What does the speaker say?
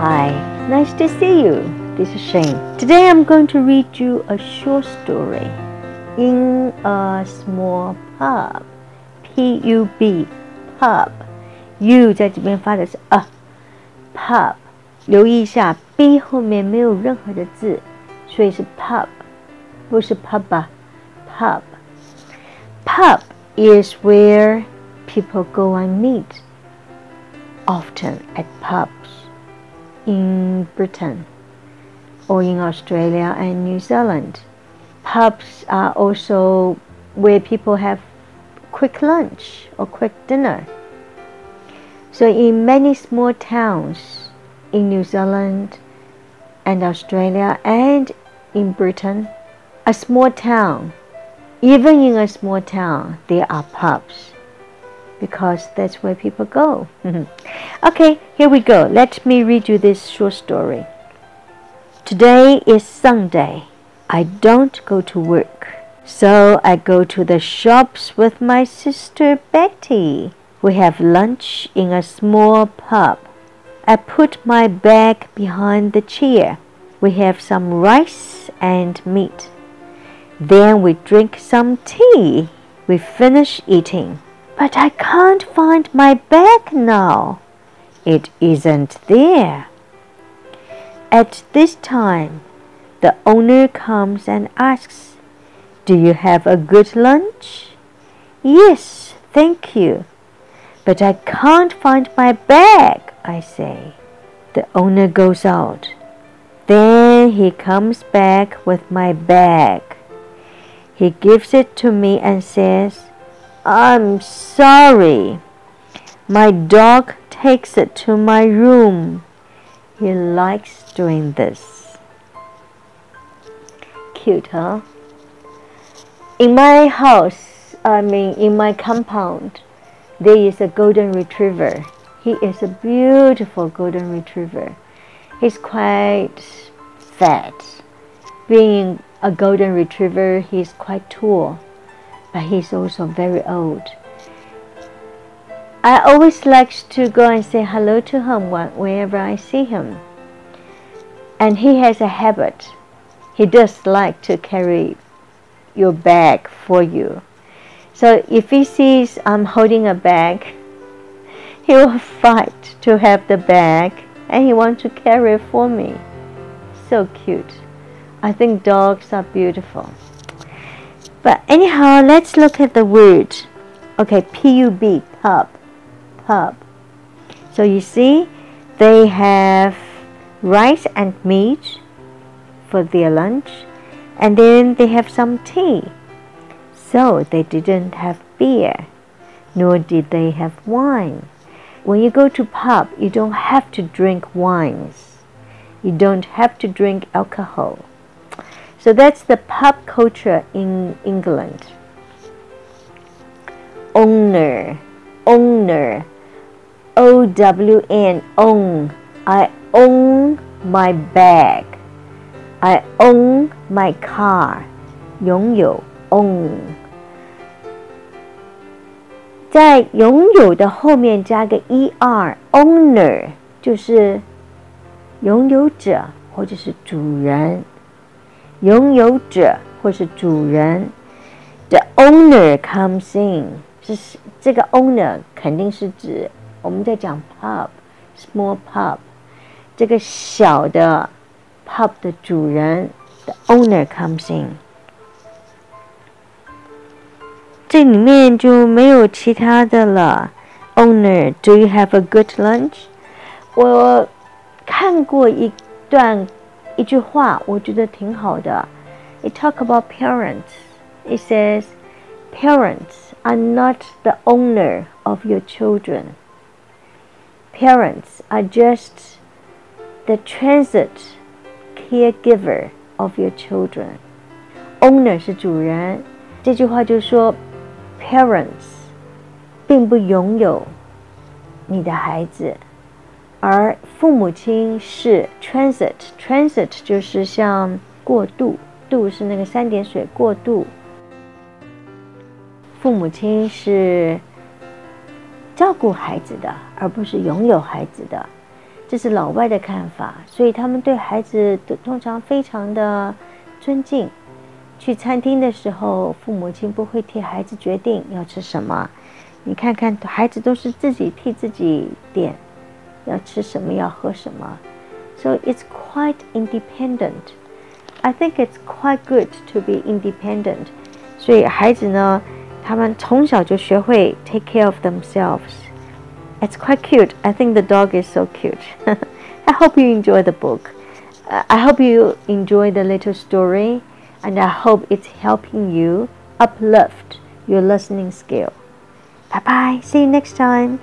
Hi, nice to see you. This is Shane. Today I'm going to read you a short story in a small pub. P U B pub. U 在这边发的是 a pub。留意一下，b 后面没有任何的字，所以是 pub，不是 pub 吧？pub。Pub is where people go and meet, often at pubs in Britain or in Australia and New Zealand. Pubs are also where people have quick lunch or quick dinner. So, in many small towns in New Zealand and Australia and in Britain, a small town, even in a small town, there are pubs because that's where people go. okay, here we go. Let me read you this short story. Today is Sunday. I don't go to work. So I go to the shops with my sister Betty. We have lunch in a small pub. I put my bag behind the chair. We have some rice and meat. Then we drink some tea. We finish eating. But I can't find my bag now. It isn't there. At this time, the owner comes and asks, Do you have a good lunch? Yes, thank you. But I can't find my bag, I say. The owner goes out. Then he comes back with my bag. He gives it to me and says, I'm sorry. My dog takes it to my room. He likes doing this. Cute, huh? In my house, I mean, in my compound, there is a golden retriever. He is a beautiful golden retriever. He's quite fat. Being a golden retriever, he's quite tall, but he's also very old. I always like to go and say hello to him whenever I see him. And he has a habit. He does like to carry your bag for you. So if he sees I'm holding a bag, he will fight to have the bag and he wants to carry it for me. So cute. I think dogs are beautiful. But anyhow, let's look at the word. Okay, P U B, pub pub. So you see, they have rice and meat for their lunch, and then they have some tea. So they didn't have beer, nor did they have wine. When you go to pub, you don't have to drink wines. You don't have to drink alcohol. So that's the pub culture in England. Owner, owner, O W N, own. I own my bag. I own my car. 拥有 own，在拥有的后面加个 er，owner 就是拥有者或者是主人， 拥有者或是主人。The owner comes in，是这个 owner 肯定是指我们在讲 pub，small pub，这个小的 pub 的主人，the owner comes in。这里面就没有其他的了。Owner，do you have a good lunch？我看过一段 一句话，我觉得挺好的。It talk about parents. It says, parents are not the owner of your children parents are just the transit caregiver of your children. Owner 是主人，这句话就说，parents 并不拥有你的孩子， 而父母亲是 transit。transit 就是像过渡，渡是那个三点水过渡。父母亲是照顾孩子的，而不是拥有孩子的。这是老外的看法，所以他们对孩子都通常非常的尊敬。去餐厅的时候，父母亲不会替孩子决定要吃什么，你看看孩子都是自己替自己点要吃什么，要喝什么。So it's quite independent. I think it's quite good to be independent. 所以孩子呢，他们从小就学会 take care of themselves. It's quite cute. I think the dog is so cute. I hope you enjoy the book. I hope you enjoy the little story, and I hope it's helping you uplift your listening skill. Bye bye. See you next time.